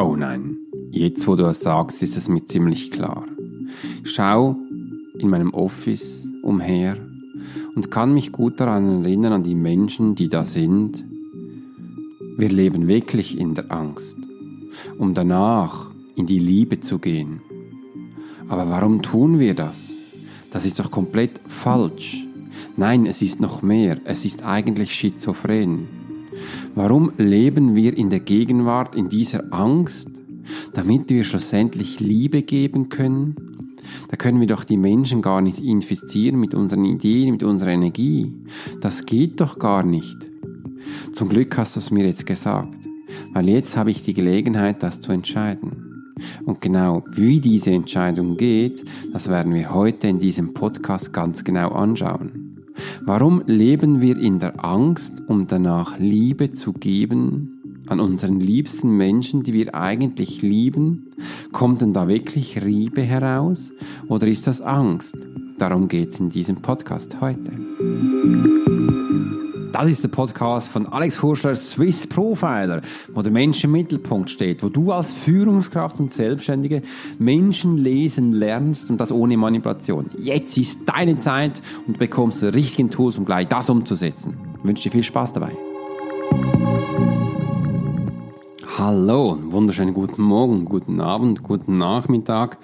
Oh nein, jetzt wo du das sagst, ist es mir ziemlich klar. Schau in meinem Office umher und kann mich gut daran erinnern an die Menschen, die da sind. Wir leben wirklich in der Angst, um danach in die Liebe zu gehen. Aber warum tun wir das? Das ist doch komplett falsch. Nein, es ist noch mehr. Es ist eigentlich schizophren. Warum leben wir in der Gegenwart in dieser Angst? Damit wir schlussendlich Liebe geben können? Da können wir doch die Menschen gar nicht infizieren mit unseren Ideen, mit unserer Energie. Das geht doch gar nicht. Zum Glück hast du es mir jetzt gesagt, weil jetzt habe ich die Gelegenheit, das zu entscheiden. Und genau wie diese Entscheidung geht, das werden wir heute in diesem Podcast ganz genau anschauen. Warum leben wir in der Angst, um danach Liebe zu geben an unseren liebsten Menschen, die wir eigentlich lieben? Kommt denn da wirklich Liebe heraus oder ist das Angst? Darum geht es in diesem Podcast heute. Das ist der Podcast von Alex Hurschler, Swiss Profiler, wo der Mensch im Mittelpunkt steht, wo du als Führungskraft und Selbstständige Menschen lesen lernst und das ohne Manipulation. Jetzt ist deine Zeit und du bekommst die richtigen Tools, um gleich das umzusetzen. Ich wünsche dir viel Spaß dabei. Hallo, wunderschönen guten Morgen, guten Abend, guten Nachmittag.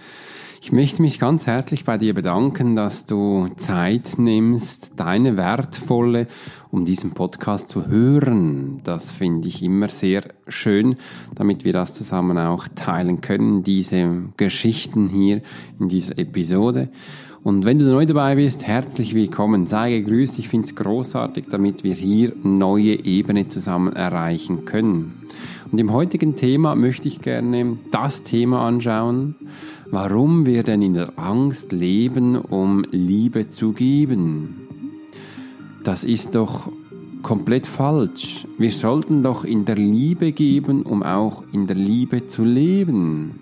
Ich möchte mich ganz herzlich bei dir bedanken, dass du Zeit nimmst, deine wertvolle, um diesen Podcast zu hören. Das finde ich immer sehr schön, damit wir das zusammen auch teilen können, diese Geschichten hier in dieser Episode. Und wenn du neu dabei bist, herzlich willkommen, sei gegrüßt. Ich finde es großartig, damit wir hier neue Ebene zusammen erreichen können. Und im heutigen Thema möchte ich gerne das Thema anschauen, warum wir denn in der Angst leben, um Liebe zu geben. Das ist doch komplett falsch. Wir sollten doch in der Liebe geben, um auch in der Liebe zu leben.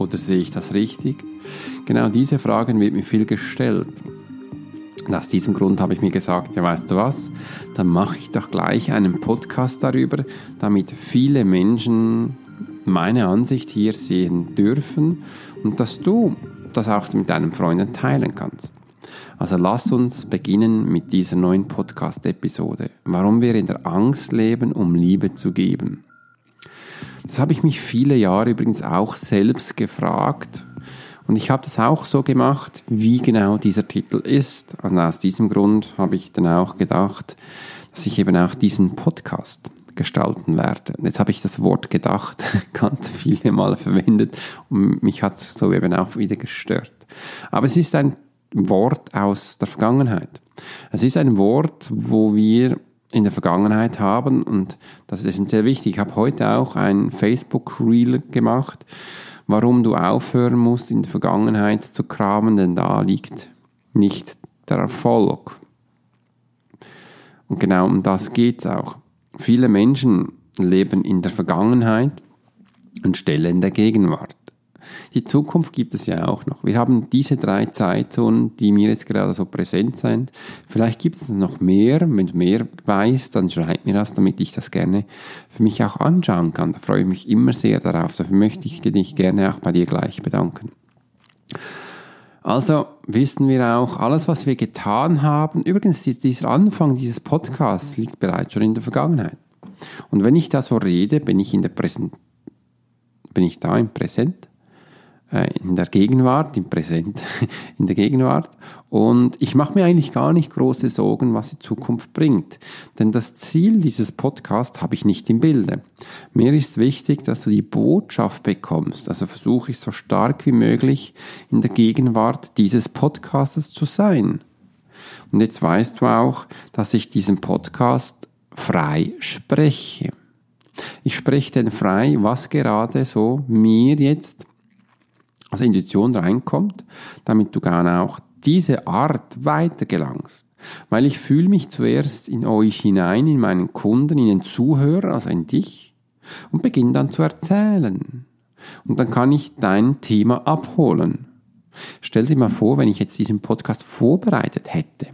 Oder sehe ich das richtig? Genau diese Fragen wird mir viel gestellt. Und aus diesem Grund habe ich mir gesagt, ja weißt du was, dann mache ich doch gleich einen Podcast darüber, damit viele Menschen meine Ansicht hier sehen dürfen und dass du das auch mit deinen Freunden teilen kannst. Also lass uns beginnen mit dieser neuen Podcast-Episode. Warum wir in der Angst leben, um Liebe zu geben. Das habe ich mich viele Jahre übrigens auch selbst gefragt. Und ich habe das auch so gemacht, wie genau dieser Titel ist. Und aus diesem Grund habe ich dann auch gedacht, dass ich eben auch diesen Podcast gestalten werde. Und jetzt habe ich das Wort gedacht ganz viele Mal verwendet und mich hat es so eben auch wieder gestört. Aber es ist ein Wort aus der Vergangenheit. Es ist ein Wort, wo wir in der Vergangenheit haben und das ist sehr wichtig. Ich habe heute auch ein Facebook-Reel gemacht, warum du aufhören musst, in der Vergangenheit zu kramen, denn da liegt nicht der Erfolg. Und genau um das geht es auch. Viele Menschen leben in der Vergangenheit anstelle in der Gegenwart. Die Zukunft gibt es ja auch noch. Wir haben diese drei Zeitzonen, die mir jetzt gerade so präsent sind. Vielleicht gibt es noch mehr. Wenn du mehr weißt, dann schreib mir das, damit ich das gerne für mich auch anschauen kann. Da freue ich mich immer sehr darauf. Dafür möchte ich dich gerne auch bei dir gleich bedanken. Also wissen wir auch, alles, was wir getan haben, übrigens dieser Anfang dieses Podcasts liegt bereits schon in der Vergangenheit. Und wenn ich da so rede, bin ich in der Präsent, bin ich da im Präsent in der Gegenwart, im Präsent, in der Gegenwart. Und ich mache mir eigentlich gar nicht große Sorgen, was die Zukunft bringt. Denn das Ziel dieses Podcasts habe ich nicht im Bilde. Mir ist wichtig, dass du die Botschaft bekommst. Also versuche ich so stark wie möglich in der Gegenwart dieses Podcastes zu sein. Und jetzt weißt du auch, dass ich diesen Podcast frei spreche. Ich spreche denn frei, was gerade so mir jetzt als Intuition reinkommt, damit du gerne auch diese Art weitergelangst. Weil ich fühle mich zuerst in euch hinein, in meinen Kunden, in den Zuhörer, also in dich, und beginne dann zu erzählen. Und dann kann ich dein Thema abholen. Stell dir mal vor, wenn ich jetzt diesen Podcast vorbereitet hätte,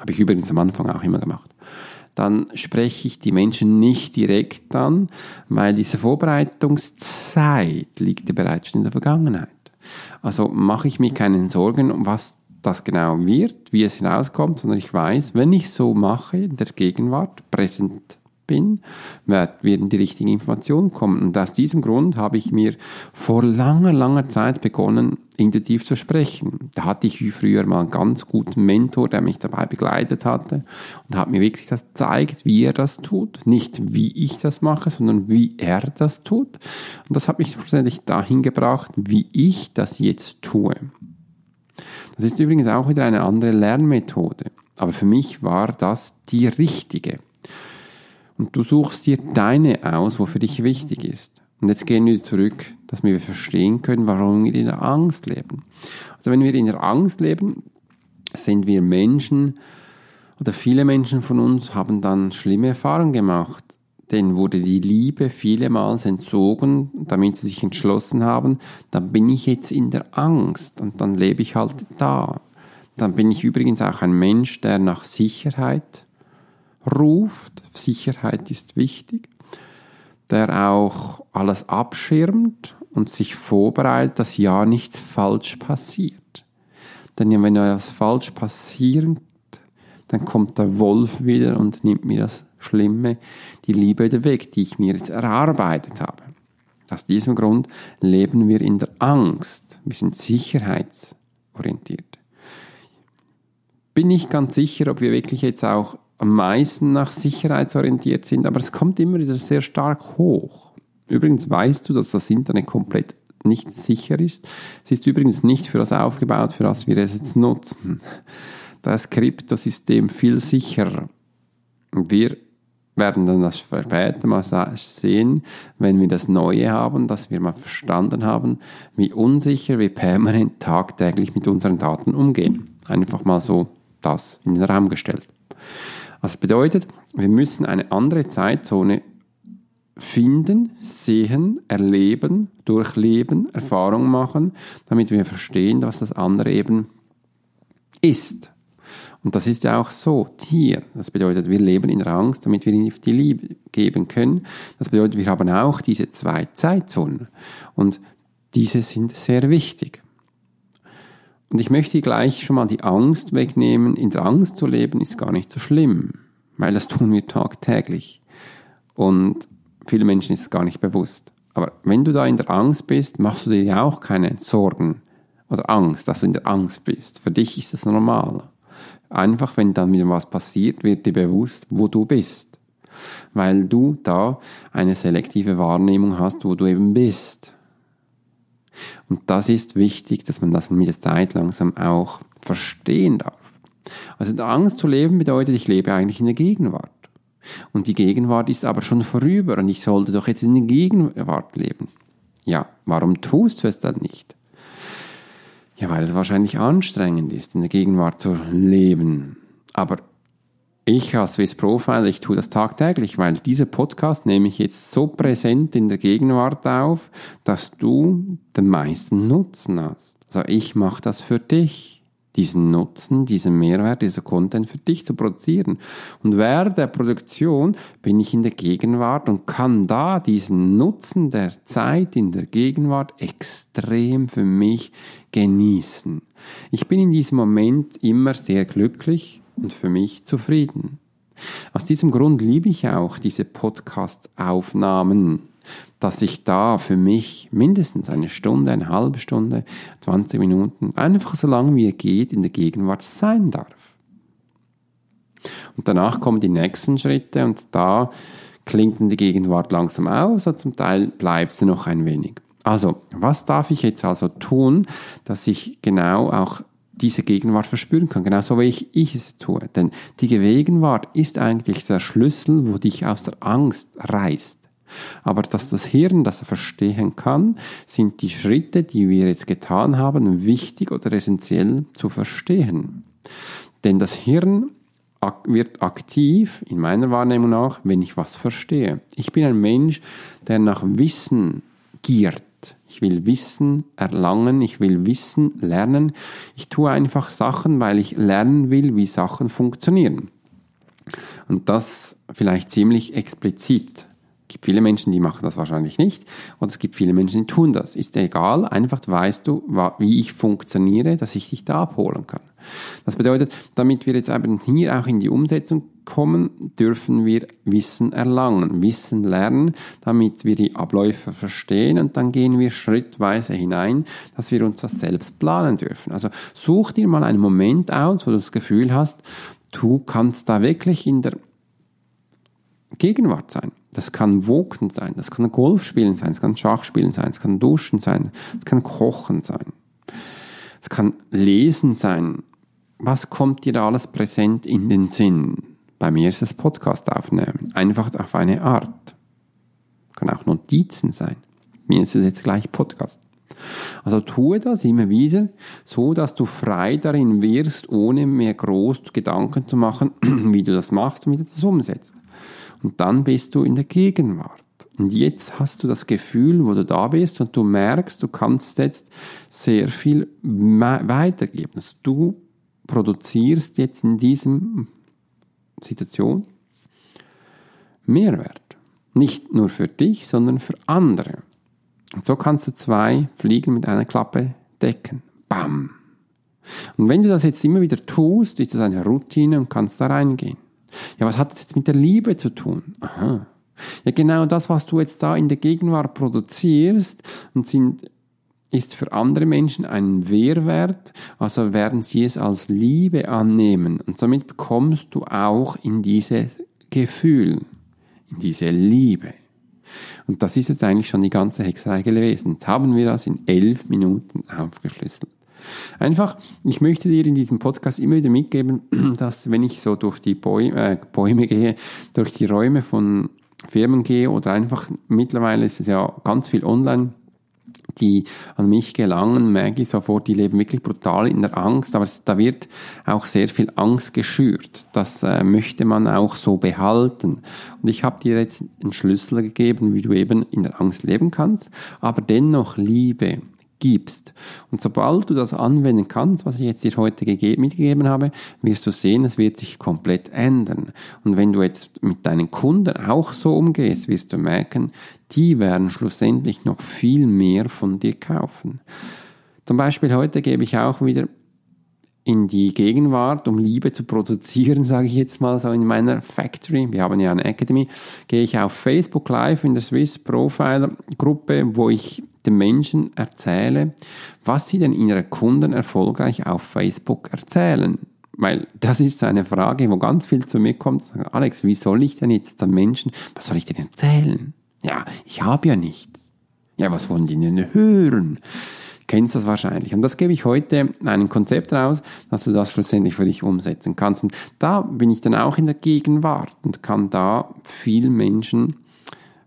habe ich übrigens am Anfang auch immer gemacht, dann spreche ich die Menschen nicht direkt an, weil diese Vorbereitungszeit liegt ja bereits schon in der Vergangenheit. Also mache ich mir keine Sorgen, um was das genau wird, wie es hinauskommt, sondern ich weiß, wenn ich so mache, in der Gegenwart, präsent bin, werden die richtigen Informationen kommen. Und aus diesem Grund habe ich mir vor langer, langer Zeit begonnen, intuitiv zu sprechen. Da hatte ich wie früher mal einen ganz guten Mentor, der mich dabei begleitet hatte und hat mir wirklich das gezeigt, wie er das tut. Nicht wie ich das mache, sondern wie er das tut. Und das hat mich schlussendlich dahin gebracht, wie ich das jetzt tue. Das ist übrigens auch wieder eine andere Lernmethode. Aber für mich war das die richtige. Und du suchst dir deine aus, wo für dich wichtig ist. Und jetzt gehen wir zurück, dass wir verstehen können, warum wir in der Angst leben. Also wenn wir in der Angst leben, sind wir Menschen oder viele Menschen von uns haben dann schlimme Erfahrungen gemacht. Denen wurde die Liebe vielemals entzogen, damit sie sich entschlossen haben, dann bin ich jetzt in der Angst und dann lebe ich halt da. Dann bin ich übrigens auch ein Mensch, der nach Sicherheit ruft, Sicherheit ist wichtig, der auch alles abschirmt und sich vorbereitet, dass ja nichts falsch passiert. Denn wenn etwas falsch passiert, dann kommt der Wolf wieder und nimmt mir das Schlimme, die Liebe wieder weg, die ich mir jetzt erarbeitet habe. Aus diesem Grund leben wir in der Angst. Wir sind sicherheitsorientiert. Bin nicht ganz sicher, ob wir wirklich jetzt auch am meisten nach sicherheitsorientiert sind, aber es kommt immer wieder sehr stark hoch. Übrigens weißt du, dass das Internet komplett nicht sicher ist. Es ist übrigens nicht für das aufgebaut, für das wir es jetzt nutzen. Da ist Kryptosystem viel sicherer. Wir werden dann das später mal sehen, wenn wir das Neue haben, dass wir mal verstanden haben, wie unsicher wir permanent tagtäglich mit unseren Daten umgehen. Einfach mal so das in den Raum gestellt. Das bedeutet, wir müssen eine andere Zeitzone finden, sehen, erleben, durchleben, Erfahrung machen, damit wir verstehen, was das andere eben ist. Und das ist ja auch so hier. Das bedeutet, wir leben in der Angst, damit wir ihn die Liebe geben können. Das bedeutet, wir haben auch diese zwei Zeitzonen. Und diese sind sehr wichtig. Und ich möchte gleich schon mal die Angst wegnehmen. In der Angst zu leben ist gar nicht so schlimm, weil das tun wir tagtäglich. Und vielen Menschen ist es gar nicht bewusst. Aber wenn du da in der Angst bist, machst du dir ja auch keine Sorgen oder Angst, dass du in der Angst bist. Für dich ist das normal. Einfach, wenn dann wieder was passiert, wird dir bewusst, wo du bist. Weil du da eine selektive Wahrnehmung hast, wo du eben bist. Und das ist wichtig, dass man das mit der Zeit langsam auch verstehen darf. Also in der Angst zu leben bedeutet, ich lebe eigentlich in der Gegenwart. Und die Gegenwart ist aber schon vorüber und ich sollte doch jetzt in der Gegenwart leben. Ja, warum tust du es dann nicht? Ja, weil es wahrscheinlich anstrengend ist, in der Gegenwart zu leben. Aber ich als Swiss Profile, ich tue das tagtäglich, weil dieser Podcast nehme ich jetzt so präsent in der Gegenwart auf, dass du den meisten Nutzen hast. Also ich mache das für dich, diesen Nutzen, diesen Mehrwert, dieser Content für dich zu produzieren. Und während der Produktion bin ich in der Gegenwart und kann da diesen Nutzen der Zeit in der Gegenwart extrem für mich genießen. Ich bin in diesem Moment immer sehr glücklich und für mich zufrieden. Aus diesem Grund liebe ich auch diese Podcast-Aufnahmen, dass ich da für mich mindestens eine Stunde, eine halbe Stunde, 20 Minuten, einfach so lange wie es geht, in der Gegenwart sein darf. Und danach kommen die nächsten Schritte und da klingt dann die Gegenwart langsam aus und zum Teil bleibt sie noch ein wenig. Also, was darf ich jetzt also tun, dass ich genau auch diese Gegenwart verspüren kann, genauso wie ich, ich es tue. Denn die Gegenwart ist eigentlich der Schlüssel, wo dich aus der Angst reißt. Aber dass das Hirn das verstehen kann, sind die Schritte, die wir jetzt getan haben, wichtig oder essentiell zu verstehen. Denn das Hirn wird aktiv, in meiner Wahrnehmung nach, wenn ich was verstehe. Ich bin ein Mensch, der nach Wissen giert. Ich will Wissen erlangen, ich will Wissen lernen. Ich tue einfach Sachen, weil ich lernen will, wie Sachen funktionieren. Und das vielleicht ziemlich explizit. Es gibt viele Menschen, die machen das wahrscheinlich nicht. Und es gibt viele Menschen, die tun das. Ist egal, einfach weißt du, wie ich funktioniere, dass ich dich da abholen kann. Das bedeutet, damit wir jetzt eben hier auch in die Umsetzung kommen, dürfen wir Wissen erlangen, Wissen lernen, damit wir die Abläufe verstehen und dann gehen wir schrittweise hinein, dass wir uns das selbst planen dürfen. Also such dir mal einen Moment aus, wo du das Gefühl hast, du kannst da wirklich in der Gegenwart sein. Das kann Woken sein, das kann Golf spielen sein, es kann Schachspielen sein, es kann Duschen sein, es kann Kochen sein, es kann Lesen sein. Was kommt dir da alles präsent in den Sinn? Bei mir ist es Podcast aufnehmen, einfach auf eine Art. Kann auch Notizen sein. Mir ist es jetzt gleich Podcast. Also tue das immer wieder, so dass du frei darin wirst, ohne mehr groß Gedanken zu machen, wie du das machst und wie du das umsetzt. Und dann bist du in der Gegenwart. Und jetzt hast du das Gefühl, wo du da bist und du merkst, du kannst jetzt sehr viel weitergeben. Also du produzierst jetzt in diesem Situation Mehrwert. Nicht nur für dich, sondern für andere. Und so kannst du zwei Fliegen mit einer Klappe decken. Bam. Und wenn du das jetzt immer wieder tust, ist das eine Routine und kannst da reingehen. Ja, was hat das jetzt mit der Liebe zu tun? Aha. Ja, genau das, was du jetzt da in der Gegenwart produzierst und sind, ist für andere Menschen ein Mehrwert, also werden sie es als Liebe annehmen und somit bekommst du auch in dieses Gefühl, in diese Liebe. Und das ist jetzt eigentlich schon die ganze Hexerei gewesen. Jetzt haben wir das in elf Minuten aufgeschlüsselt. Einfach, ich möchte dir in diesem Podcast immer wieder mitgeben, dass wenn ich so durch die Bäume, äh, Bäume gehe, durch die Räume von Firmen gehe oder einfach mittlerweile ist es ja ganz viel online, die an mich gelangen, merke ich sofort, die leben wirklich brutal in der Angst, aber da wird auch sehr viel Angst geschürt. Das äh, möchte man auch so behalten. Und ich habe dir jetzt einen Schlüssel gegeben, wie du eben in der Angst leben kannst, aber dennoch Liebe gibst. Und sobald du das anwenden kannst, was ich jetzt dir heute mitgegeben habe, wirst du sehen, es wird sich komplett ändern. Und wenn du jetzt mit deinen Kunden auch so umgehst, wirst du merken, die werden schlussendlich noch viel mehr von dir kaufen. Zum Beispiel heute gebe ich auch wieder in die Gegenwart, um Liebe zu produzieren, sage ich jetzt mal so in meiner Factory. Wir haben ja eine Academy. Gehe ich auf Facebook Live in der Swiss Profiler Gruppe, wo ich den Menschen erzähle, was sie denn ihren Kunden erfolgreich auf Facebook erzählen. Weil das ist so eine Frage, wo ganz viel zu mir kommt. Alex, wie soll ich denn jetzt den Menschen, was soll ich denn erzählen? Ja, ich habe ja nichts. Ja, was wollen die denn hören? kennst das wahrscheinlich. Und das gebe ich heute ein Konzept raus, dass du das schlussendlich für dich umsetzen kannst. Und da bin ich dann auch in der Gegenwart und kann da vielen Menschen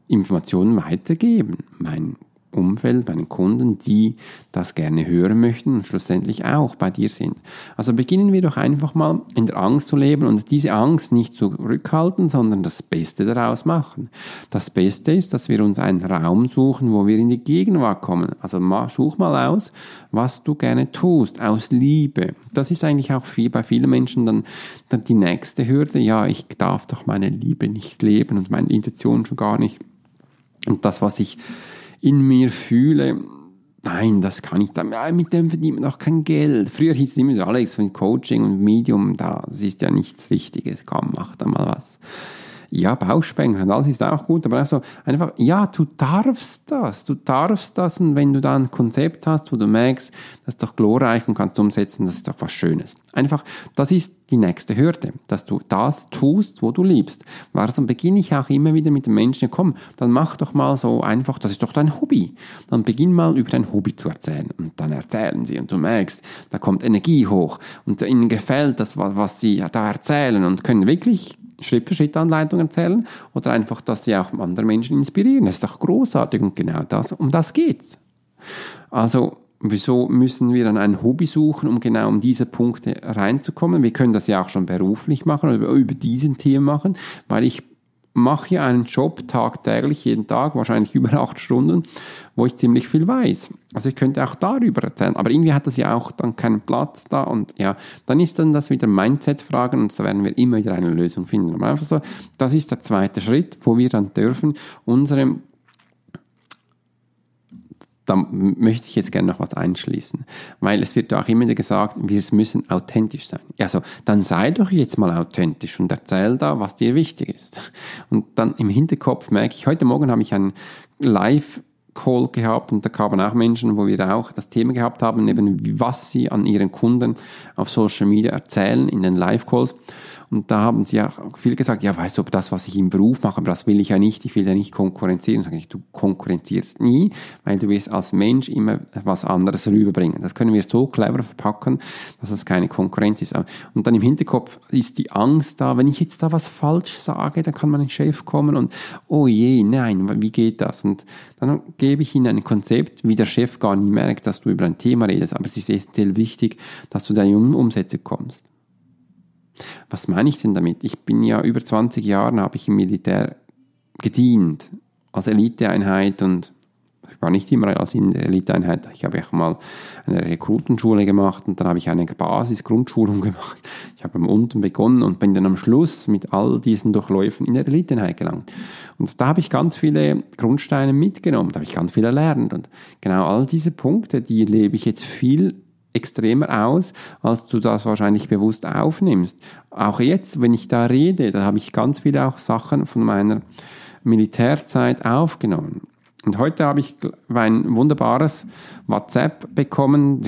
Informationen weitergeben. Mein Umfeld, bei den Kunden, die das gerne hören möchten und schlussendlich auch bei dir sind. Also beginnen wir doch einfach mal in der Angst zu leben und diese Angst nicht zurückhalten, sondern das Beste daraus machen. Das Beste ist, dass wir uns einen Raum suchen, wo wir in die Gegenwart kommen. Also such mal aus, was du gerne tust, aus Liebe. Das ist eigentlich auch viel, bei vielen Menschen dann, dann die nächste Hürde. Ja, ich darf doch meine Liebe nicht leben und meine Intention schon gar nicht. Und das, was ich in mir fühle, nein, das kann ich dann, mit dem verdient man auch kein Geld. Früher hieß es immer so, Alex, von Coaching und Medium, das ist ja nichts Wichtiges, komm, mach da mal was ja, Bauchspengler, das ist auch gut, aber auch so einfach, ja, du darfst das, du darfst das und wenn du da ein Konzept hast, wo du merkst, das ist doch glorreich und kannst umsetzen, das ist doch was Schönes. Einfach, das ist die nächste Hürde, dass du das tust, wo du liebst. Weil dann beginne ich auch immer wieder mit den Menschen, komm, dann mach doch mal so einfach, das ist doch dein Hobby. Dann beginn mal über dein Hobby zu erzählen und dann erzählen sie und du merkst, da kommt Energie hoch und ihnen gefällt das, was sie da erzählen und können wirklich Schritt für Schritt Anleitung erzählen oder einfach, dass sie auch andere Menschen inspirieren. Das ist doch großartig und genau das, um das geht's. Also, wieso müssen wir dann ein Hobby suchen, um genau um diese Punkte reinzukommen? Wir können das ja auch schon beruflich machen oder über diesen Themen machen, weil ich mache hier einen Job tagtäglich, jeden Tag, wahrscheinlich über acht Stunden, wo ich ziemlich viel weiß. Also ich könnte auch darüber erzählen, aber irgendwie hat das ja auch dann keinen Platz da und ja, dann ist dann das wieder Mindset-Fragen und da werden wir immer wieder eine Lösung finden. Aber einfach so, das ist der zweite Schritt, wo wir dann dürfen unsere da möchte ich jetzt gerne noch was einschließen, weil es wird auch immer gesagt, wir müssen authentisch sein. Also, dann sei doch jetzt mal authentisch und erzähl da, was dir wichtig ist. Und dann im Hinterkopf merke ich, heute Morgen habe ich einen Live Call gehabt und da kamen auch Menschen, wo wir auch das Thema gehabt haben, eben was sie an ihren Kunden auf Social Media erzählen in den Live Calls. Und da haben sie auch viel gesagt, ja, weißt du, ob das, was ich im Beruf mache, aber das will ich ja nicht, ich will ja nicht konkurrenzieren. Sag ich, du konkurrenzierst nie, weil du wirst als Mensch immer was anderes rüberbringen. Das können wir so clever verpacken, dass es keine Konkurrenz ist. Und dann im Hinterkopf ist die Angst da, wenn ich jetzt da was falsch sage, dann kann mein Chef kommen und, oh je, nein, wie geht das? Und dann gebe ich ihnen ein Konzept, wie der Chef gar nicht merkt, dass du über ein Thema redest. Aber es ist essentiell wichtig, dass du da in Umsätze kommst. Was meine ich denn damit? Ich bin ja über 20 Jahre, habe ich im Militär gedient, als Eliteeinheit und ich war nicht immer als Eliteeinheit. Ich habe auch mal eine Rekrutenschule gemacht und dann habe ich eine Basis-Grundschulung gemacht. Ich habe unten begonnen und bin dann am Schluss mit all diesen Durchläufen in der Eliteeinheit gelangt. Und da habe ich ganz viele Grundsteine mitgenommen, da habe ich ganz viel erlernt. Und genau all diese Punkte, die lebe ich jetzt viel extremer aus, als du das wahrscheinlich bewusst aufnimmst. Auch jetzt, wenn ich da rede, da habe ich ganz viele auch Sachen von meiner Militärzeit aufgenommen. Und heute habe ich ein wunderbares WhatsApp bekommen.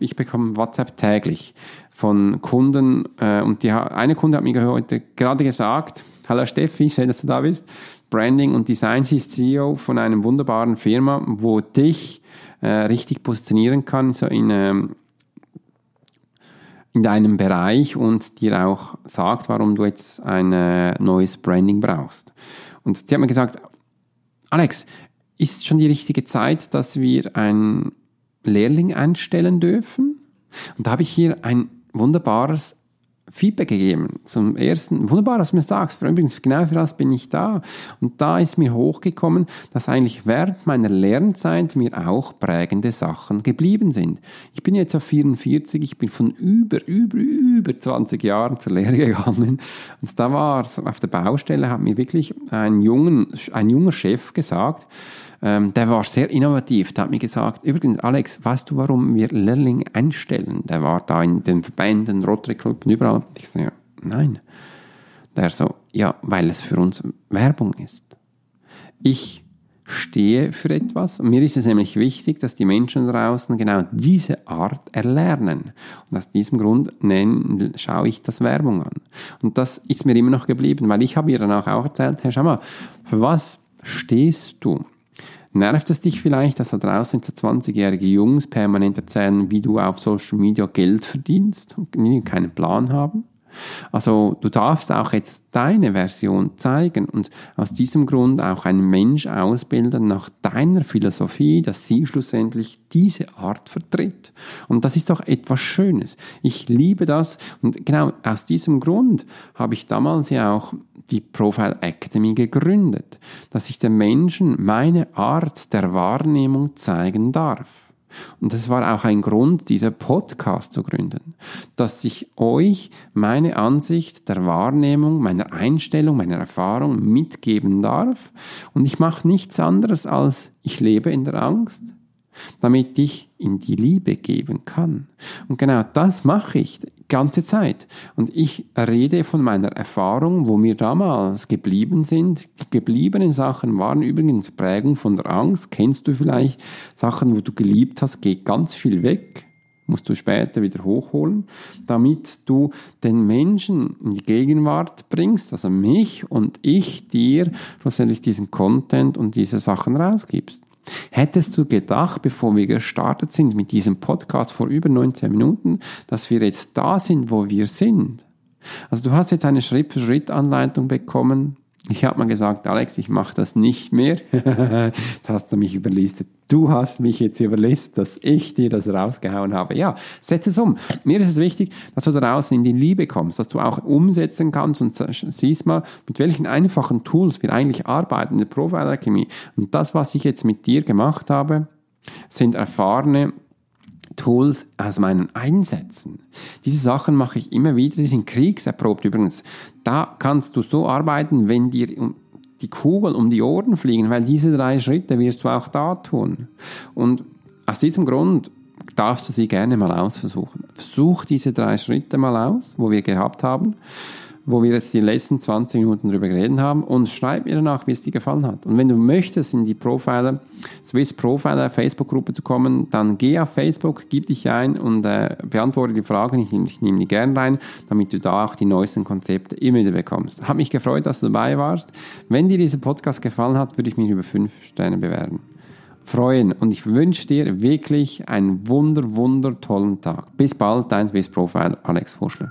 Ich, bekomme WhatsApp täglich von Kunden. Äh, und die, eine Kunde hat mir heute gerade gesagt, Hallo Steffi, schön, dass du da bist. Branding und Design, sie ist CEO von einem wunderbaren Firma, wo dich äh, richtig positionieren kann, so in, ähm, in deinem Bereich und dir auch sagt, warum du jetzt ein äh, neues Branding brauchst. Und sie hat mir gesagt, Alex, ist schon die richtige Zeit, dass wir einen Lehrling einstellen dürfen? Und da habe ich hier ein wunderbares Feedback gegeben. Zum ersten, wunderbar, dass du mir sagst. Übrigens, genau für das bin ich da. Und da ist mir hochgekommen, dass eigentlich während meiner Lernzeit mir auch prägende Sachen geblieben sind. Ich bin jetzt auf 44, ich bin von über, über, über 20 Jahren zur Lehre gegangen. Und da war es auf der Baustelle, hat mir wirklich ein, jungen, ein junger Chef gesagt, ähm, der war sehr innovativ. Der hat mir gesagt, übrigens, Alex, weißt du, warum wir Lehrling einstellen? Der war da in den Verbänden, Rotary Club und überall. Ich so, ja, nein. Der so, ja, weil es für uns Werbung ist. Ich stehe für etwas. Und mir ist es nämlich wichtig, dass die Menschen draußen genau diese Art erlernen. Und aus diesem Grund nennen, schaue ich das Werbung an. Und das ist mir immer noch geblieben, weil ich habe ihr danach auch erzählt, hey, schau für was stehst du? Nervt es dich vielleicht, dass da draußen so 20-jährige Jungs permanent erzählen, wie du auf Social Media Geld verdienst und keinen Plan haben? Also du darfst auch jetzt deine Version zeigen und aus diesem Grund auch einen Mensch ausbilden nach deiner Philosophie, dass sie schlussendlich diese Art vertritt. Und das ist doch etwas Schönes. Ich liebe das und genau aus diesem Grund habe ich damals ja auch die Profile Academy gegründet, dass ich den Menschen meine Art der Wahrnehmung zeigen darf. Und das war auch ein Grund, dieser Podcast zu gründen, dass ich euch meine Ansicht der Wahrnehmung, meiner Einstellung, meiner Erfahrung mitgeben darf. Und ich mache nichts anderes als ich lebe in der Angst, damit ich in die Liebe geben kann. Und genau das mache ich ganze Zeit. Und ich rede von meiner Erfahrung, wo mir damals geblieben sind. Die gebliebenen Sachen waren übrigens Prägung von der Angst. Kennst du vielleicht Sachen, wo du geliebt hast, geht ganz viel weg musst du später wieder hochholen, damit du den Menschen in die Gegenwart bringst, also mich und ich dir schlussendlich diesen Content und diese Sachen rausgibst. Hättest du gedacht, bevor wir gestartet sind mit diesem Podcast vor über 19 Minuten, dass wir jetzt da sind, wo wir sind? Also du hast jetzt eine Schritt-für-Schritt-Anleitung bekommen, Ich habe mal gesagt, Alex, ich mache das nicht mehr. jetzt hast du mich überlistet. Du hast mich jetzt überlistet, dass ich dir das rausgehauen habe. Ja, setz es um. Mir ist es wichtig, dass du draußen in die Liebe kommst, dass du auch umsetzen kannst und siehst mal, mit welchen einfachen Tools wir eigentlich arbeiten in der Profiler-Chemie. Und das, was ich jetzt mit dir gemacht habe, sind erfahrene Tools aus meinen Einsätzen. Diese Sachen mache ich immer wieder, die sind kriegserprobt übrigens. Da kannst du so arbeiten, wenn dir die Kugeln um die Ohren fliegen, weil diese drei Schritte wirst du auch da tun. Und aus diesem Grund darfst du sie gerne mal ausversuchen. Versuch diese drei Schritte mal aus, wo wir gehabt haben wo wir jetzt die letzten 20 Minuten drüber geredet haben und schreib mir danach, wie es dir gefallen hat. Und wenn du möchtest, in die Profiler, Swiss Profiler Facebook-Gruppe zu kommen, dann geh auf Facebook, gib dich ein und äh, beantworte die Fragen. Ich, ich nehme die gern rein, damit du da auch die neuesten Konzepte immer wieder bekommst. Hat mich gefreut, dass du dabei warst. Wenn dir dieser Podcast gefallen hat, würde ich mich über fünf Sterne bewerben freuen und ich wünsche dir wirklich einen wunder, wunder tollen Tag. Bis bald, dein Swiss Profiler Alex Forschler.